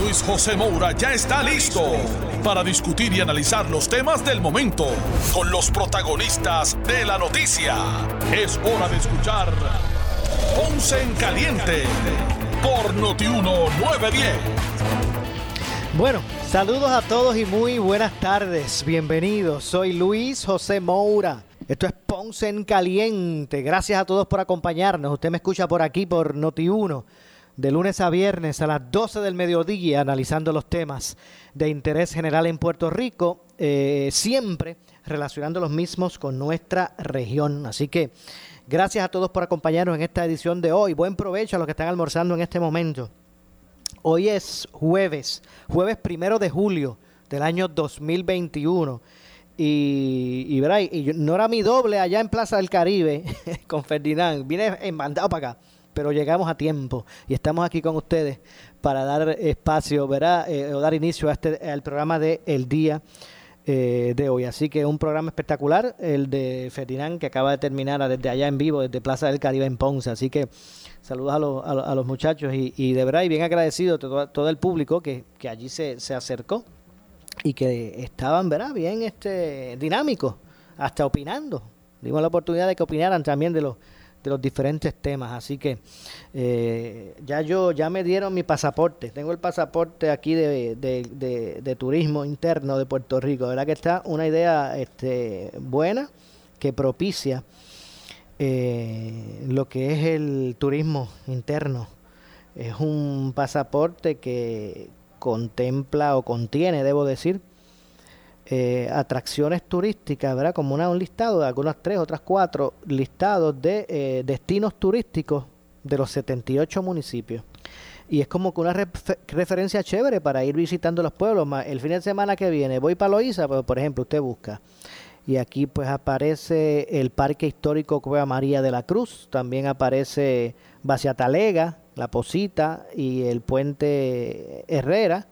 Luis José Moura ya está listo para discutir y analizar los temas del momento con los protagonistas de la noticia. Es hora de escuchar Ponce en Caliente por Notiuno 910. Bueno, saludos a todos y muy buenas tardes. Bienvenidos. Soy Luis José Moura. Esto es Ponce en Caliente. Gracias a todos por acompañarnos. Usted me escucha por aquí por Noti1 de lunes a viernes a las 12 del mediodía analizando los temas de interés general en Puerto Rico, eh, siempre relacionando los mismos con nuestra región. Así que gracias a todos por acompañarnos en esta edición de hoy. Buen provecho a los que están almorzando en este momento. Hoy es jueves, jueves primero de julio del año 2021. Y, y, y no era mi doble allá en Plaza del Caribe con Ferdinand. Vine en mandado para acá pero llegamos a tiempo y estamos aquí con ustedes para dar espacio, ¿verdad? Eh, o dar inicio a este, al programa de El Día eh, de hoy. Así que un programa espectacular, el de Ferdinand, que acaba de terminar desde allá en vivo, desde Plaza del Caribe en Ponce. Así que saludos a, los, a, los muchachos y, de verdad, y bien agradecido a todo, todo el público que, que allí se, se, acercó y que estaban, ¿verdad? Bien este, dinámicos, hasta opinando. Dimos la oportunidad de que opinaran también de los de los diferentes temas. Así que eh, ya yo ya me dieron mi pasaporte. Tengo el pasaporte aquí de, de, turismo interno de Puerto Rico. ¿Verdad que está una idea este, buena que propicia eh, lo que es el turismo interno? Es un pasaporte que contempla o contiene, debo decir, eh, atracciones turísticas, ¿verdad? Como una, un listado de algunas tres, otras cuatro listados de eh, destinos turísticos de los 78 municipios. Y es como que una referencia chévere para ir visitando los pueblos. El fin de semana que viene voy para Loíza, pues, por ejemplo, usted busca. Y aquí pues aparece el Parque Histórico Cueva María de la Cruz, también aparece Baciatalega, La Posita y el Puente Herrera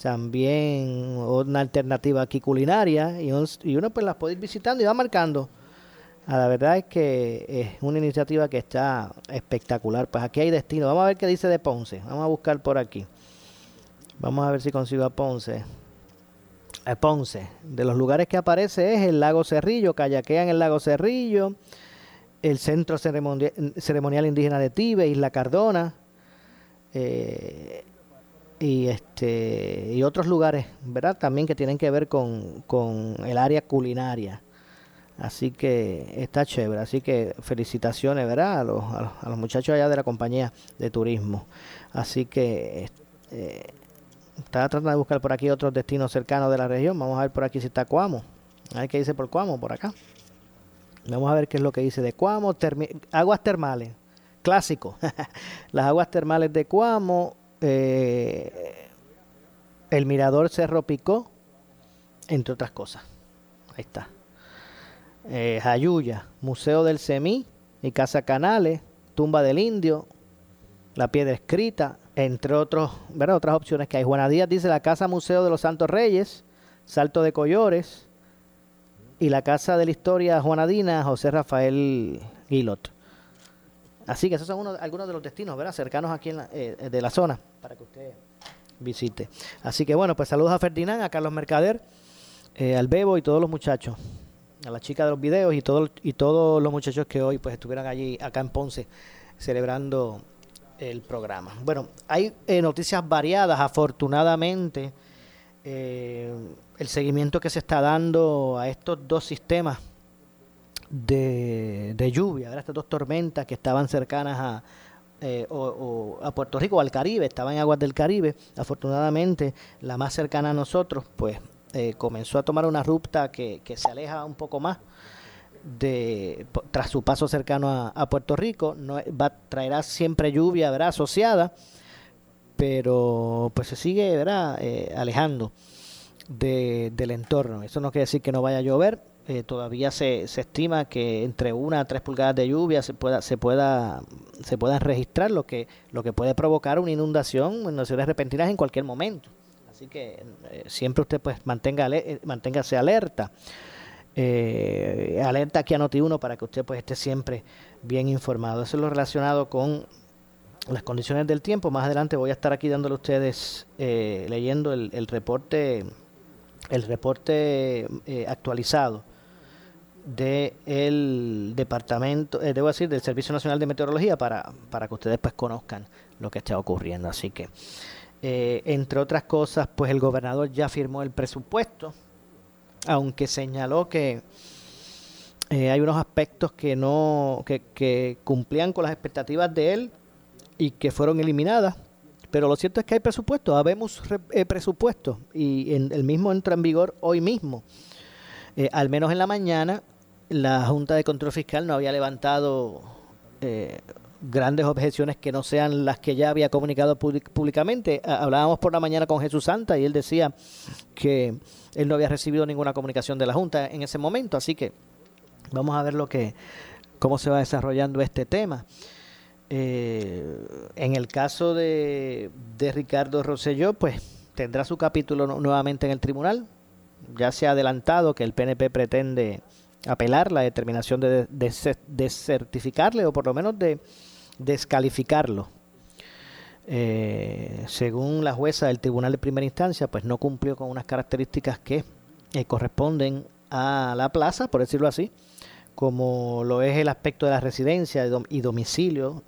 también una alternativa aquí culinaria y, uno pues las puede ir visitando y va marcando. Ah, la verdad es que es una iniciativa que está espectacular. Pues aquí hay destino. Vamos a ver qué dice de Ponce. Vamos a buscar por aquí. Vamos a ver si consigo a Ponce. Ponce. De los lugares que aparece es el lago Cerrillo, en el lago Cerrillo, el Centro Ceremonial, Indígena de Tibe, Isla Cardona. Eh, y este y otros lugares, ¿verdad? También que tienen que ver con, con el área culinaria. Así que está chévere. Así que felicitaciones, ¿verdad? A los, a los, muchachos allá de la compañía de turismo. Así que eh, estaba tratando de buscar por aquí otros destinos cercanos de la región. Vamos a ver por aquí si está Cuamo. A ver qué dice por Cuamo, por acá. Vamos a ver qué es lo que dice de Cuamo. aguas termales. Clásico. Las aguas termales de Cuamo eh, el Mirador Cerro Picó, entre otras cosas. Ahí está. Eh, Jayuya, Museo del Semí y Casa Canales, Tumba del Indio, La Piedra Escrita, entre otros, ¿verdad? otras opciones que hay. Juana Díaz dice la Casa Museo de los Santos Reyes, Salto de Collores y la Casa de la Historia Juanadina, José Rafael Guilot. Así que esos son algunos de los destinos, ¿verdad? Cercanos aquí en la, eh, de la zona para que usted visite. Así que bueno, pues saludos a Ferdinand, a Carlos Mercader, eh, al Bebo y todos los muchachos, a la chica de los videos y, todo, y todos los muchachos que hoy pues estuvieran allí acá en Ponce celebrando el programa. Bueno, hay eh, noticias variadas, afortunadamente, el seguimiento que se está dando a estos dos sistemas de, de lluvia, estas dos tormentas que estaban cercanas a, eh, a Puerto Rico o al Caribe, estaban en aguas del Caribe. Afortunadamente, la más cercana a nosotros, pues eh, comenzó a tomar una ruta que, que, se aleja un poco más de tras su paso cercano a, Puerto Rico. No va traerá siempre lluvia, ¿verdad? asociada, pero pues se sigue, ¿verdad? Eh, alejando. del entorno. Eso no quiere decir que no vaya a llover. Eh, todavía se, se estima que entre una a tres pulgadas de lluvia se pueda se pueda se puedan registrar lo que lo que puede provocar una inundación inundaciones repentinas en cualquier momento. Así que eh, siempre usted pues mantenga eh, manténgase alerta. Alerta aquí a Noti1 para que usted pues esté siempre bien informado. Eso es lo relacionado con las condiciones del tiempo. Más adelante voy a estar aquí dándole a ustedes leyendo el, el reporte el reporte actualizado del departamento, eh, debo decir, del Servicio Nacional de Meteorología para, para que ustedes pues conozcan lo que está ocurriendo. Así que, eh, entre otras cosas, pues el gobernador ya firmó el presupuesto, aunque señaló que eh, hay unos aspectos que no, que, que cumplían con las expectativas de él y que fueron eliminadas. Pero lo cierto es que hay presupuesto, habemos presupuesto y en, el mismo entra en vigor hoy mismo. al menos en la mañana la Junta de Control Fiscal no había levantado eh, grandes objeciones que no sean las que ya había comunicado públicamente. Hablábamos por la mañana con Jesús Santa y él decía que él no había recibido ninguna comunicación de la Junta en ese momento, así que vamos a ver lo que cómo se va desarrollando este tema. Eh, en el caso de, de Ricardo Rosselló, pues tendrá su capítulo nuevamente en el tribunal. Ya se ha adelantado que el PNP pretende apelar la determinación de desertificarle o por lo menos de descalificarlo. Eh, según la jueza del tribunal de primera instancia, pues no cumplió con unas características que eh, corresponden a la plaza, por decirlo así, como lo es el aspecto de la residencia y domicilio,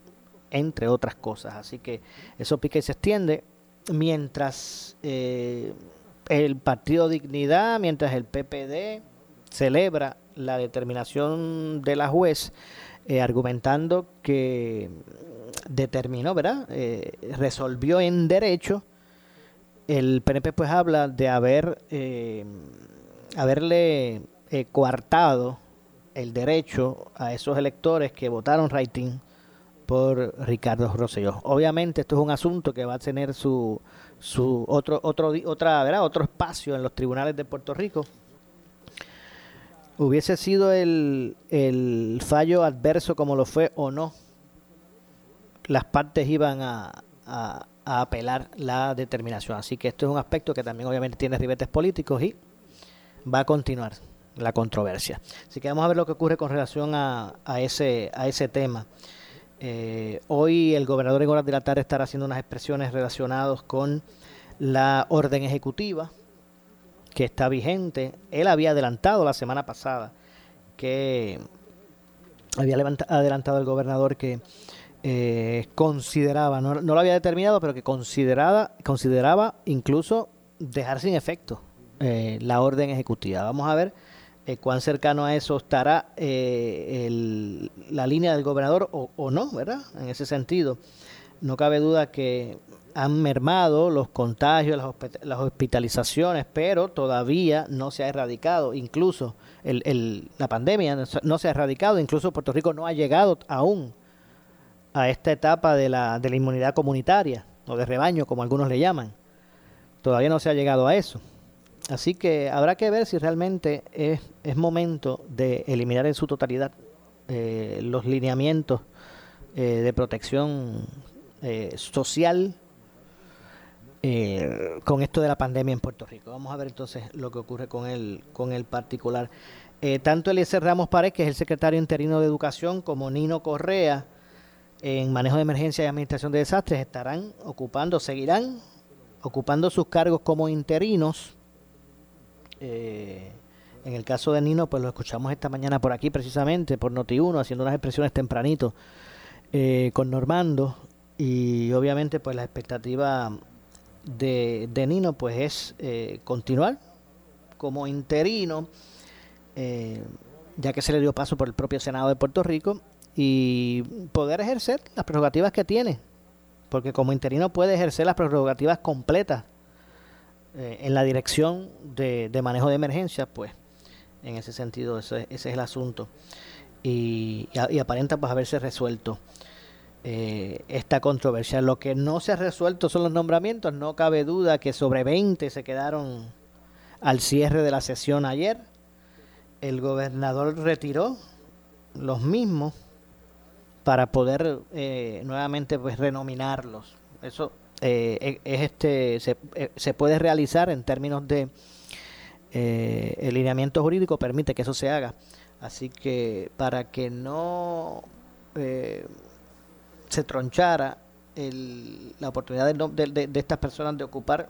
entre otras cosas. Así que eso pica y se extiende, mientras eh, el Partido Dignidad, mientras el PPD celebra la determinación de la juez eh, argumentando que determinó, ¿verdad? Eh, resolvió en derecho. El PNP pues habla de haber eh, haberle coartado el derecho a esos electores que votaron rating por Ricardo Rosselló. Obviamente esto es un asunto que va a tener su, su otro otro otra, ¿verdad? otro espacio en los tribunales de Puerto Rico hubiese sido el, fallo adverso como lo fue o no, las partes iban a, a, apelar la determinación. Así que esto es un aspecto que también obviamente tiene ribetes políticos y va a continuar la controversia. Así que vamos a ver lo que ocurre con relación a, a ese, a ese tema. Eh, hoy el gobernador en horas de la tarde estará haciendo unas expresiones relacionadas con la orden ejecutiva que está vigente. Él había adelantado la semana pasada que había adelantado el gobernador que eh, consideraba, no, lo había determinado, pero que consideraba, consideraba incluso dejar sin efecto eh, la orden ejecutiva. Vamos a ver eh, cuán cercano a eso estará la línea del gobernador o, o no, ¿verdad? En ese sentido. No cabe duda que han mermado los contagios, las, hospitalizaciones, pero todavía no se ha erradicado. Incluso la pandemia no se ha erradicado, incluso Puerto Rico no ha llegado aún a esta etapa de la, de la inmunidad comunitaria o de rebaño, como algunos le llaman. Todavía no se ha llegado a eso. Así que habrá que ver si realmente es, es momento de eliminar en su totalidad eh, los lineamientos eh, de protección eh, social eh, con esto de la pandemia en Puerto Rico. Vamos a ver entonces lo que ocurre con el, con el particular. Eh, tanto Eliezer Ramos Párez, que es el secretario interino de Educación, como Nino Correa, en manejo de emergencia y administración de desastres, estarán ocupando, seguirán ocupando sus cargos como interinos. Eh, en el caso de Nino, pues lo escuchamos esta mañana por aquí, precisamente, por Noti1, haciendo unas expresiones tempranito eh, con Normando. Y obviamente, pues la expectativa de, de Nino pues es eh, continuar como interino, eh, ya que se le dio paso por el propio Senado de Puerto Rico, y poder ejercer las prerrogativas que tiene, porque como interino puede ejercer las prerrogativas completas eh, en la dirección de, manejo de emergencias, pues en ese sentido ese, es el asunto. Y, y, aparenta pues haberse resuelto eh, esta controversia. Lo que no se ha resuelto son los nombramientos. No cabe duda que sobre 20 se quedaron al cierre de la sesión ayer. El gobernador retiró los mismos para poder eh, nuevamente pues renominarlos. Eso eh, e, es este se, eh, se, puede realizar en términos de el lineamiento jurídico permite que eso se haga. Así que para que no se tronchara la oportunidad de, estas personas de ocupar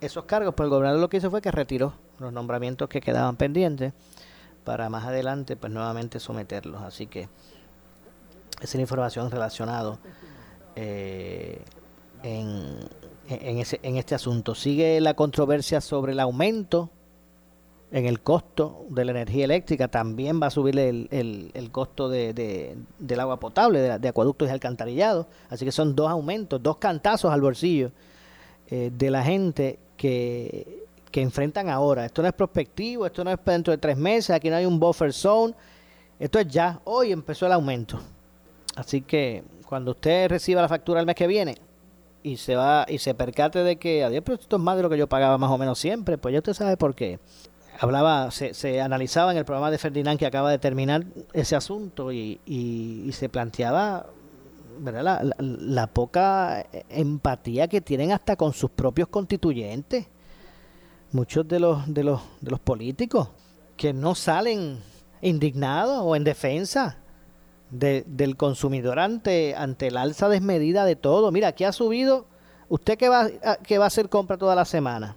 esos cargos, pues el gobernador lo que hizo fue que retiró los nombramientos que quedaban pendientes para más adelante pues nuevamente someterlos. Así que esa es la información relacionada eh, en, en, ese, en este asunto. Sigue la controversia sobre el aumento en el costo de la energía eléctrica, también va a subir el, el, costo de, del agua potable, de, acueductos y alcantarillados. Así que son dos aumentos, dos cantazos al bolsillo eh, de la gente que, que enfrentan ahora. Esto no es prospectivo, esto no es dentro de tres meses, aquí no hay un buffer zone. Esto es ya, hoy empezó el aumento. Así que cuando usted reciba la factura el mes que viene y se va y se percate de que, adiós, pero esto es más de lo que yo pagaba más o menos siempre, pues ya usted sabe por qué hablaba, se, se, analizaba en el programa de Ferdinand que acaba de terminar ese asunto y, y, se planteaba ¿verdad? La, poca empatía que tienen hasta con sus propios constituyentes, muchos de los, de los, de los políticos que no salen indignados o en defensa de, del consumidor ante, ante el alza desmedida de todo. Mira, aquí ha subido, usted que va, que va a hacer compra toda la semana,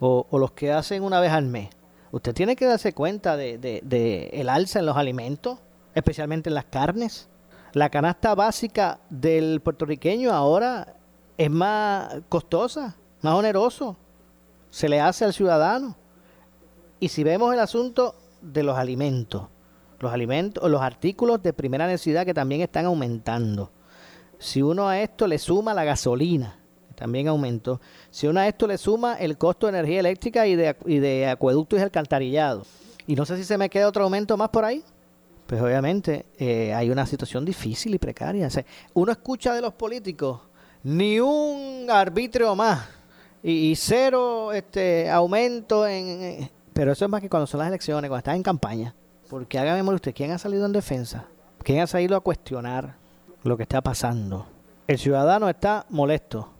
o, o los que hacen una vez al mes Usted tiene que darse cuenta de, el alza en los alimentos, especialmente en las carnes. La canasta básica del puertorriqueño ahora es más costosa, más oneroso. Se le hace al ciudadano. Y si vemos el asunto de los alimentos, los alimentos, los artículos de primera necesidad que también están aumentando. Si uno a esto le suma la gasolina, también aumentó. Si uno a esto le suma el costo de energía eléctrica y de, y de acueductos y alcantarillado, y no sé si se me queda otro aumento más por ahí, pues obviamente eh, hay una situación difícil y precaria. uno escucha de los políticos ni un arbitrio más y, cero este aumento en... pero eso es más que cuando son las elecciones, cuando están en campaña. Porque hágame usted, ¿quién ha salido en defensa? ¿Quién ha salido a cuestionar lo que está pasando? El ciudadano está molesto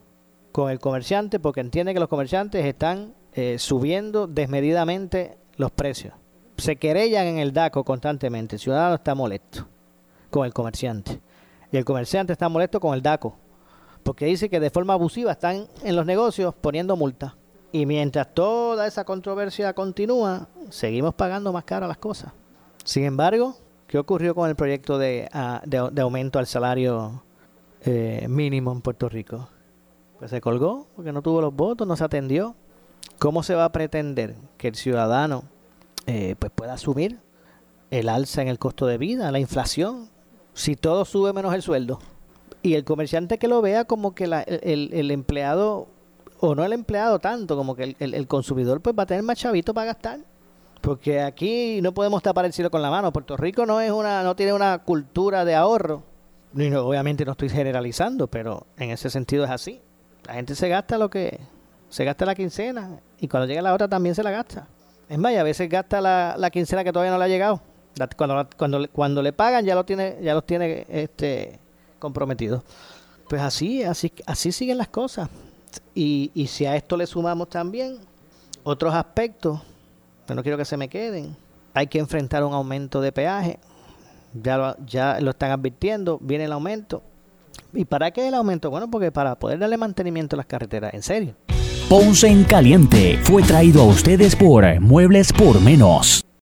con el comerciante porque entiende que los comerciantes están eh, subiendo desmedidamente los precios. Se querellan en el DACO constantemente. El ciudadano está molesto con el comerciante. Y el comerciante está molesto con el DACO. Porque dice que de forma abusiva están en los negocios poniendo multas. Y mientras toda esa controversia continúa, seguimos pagando más caro las cosas. Sin embargo, ¿qué ocurrió con el proyecto de, ah, aumento al salario eh, mínimo en Puerto Rico? Pues se colgó porque no tuvo los votos, no se atendió. ¿Cómo se va a pretender que el ciudadano eh, pues pueda asumir el alza en el costo de vida, la inflación, si todo sube menos el sueldo? Y el comerciante que lo vea como que el, empleado, o no el empleado tanto, como que el, consumidor pues va a tener más chavito para gastar. Porque aquí no podemos tapar el cielo con la mano. Puerto Rico no es una, no tiene una cultura de ahorro. no, obviamente no estoy generalizando, pero en ese sentido es así. La gente se gasta lo que se gasta la quincena y cuando llega la otra también se la gasta. Es más, a veces gasta la, la quincena que todavía no le ha llegado. Cuando, cuando, cuando le pagan ya lo tiene ya los tiene este comprometidos. Pues así, así, así siguen las cosas. Y, y si a esto le sumamos también otros aspectos, que no quiero que se me queden, hay que enfrentar un aumento de peaje. Ya lo, ya lo están advirtiendo, viene el aumento. ¿Y para qué el aumento? Bueno, porque para poder darle mantenimiento a las carreteras, en serio. Ponce en Caliente fue traído a ustedes por Muebles por Menos.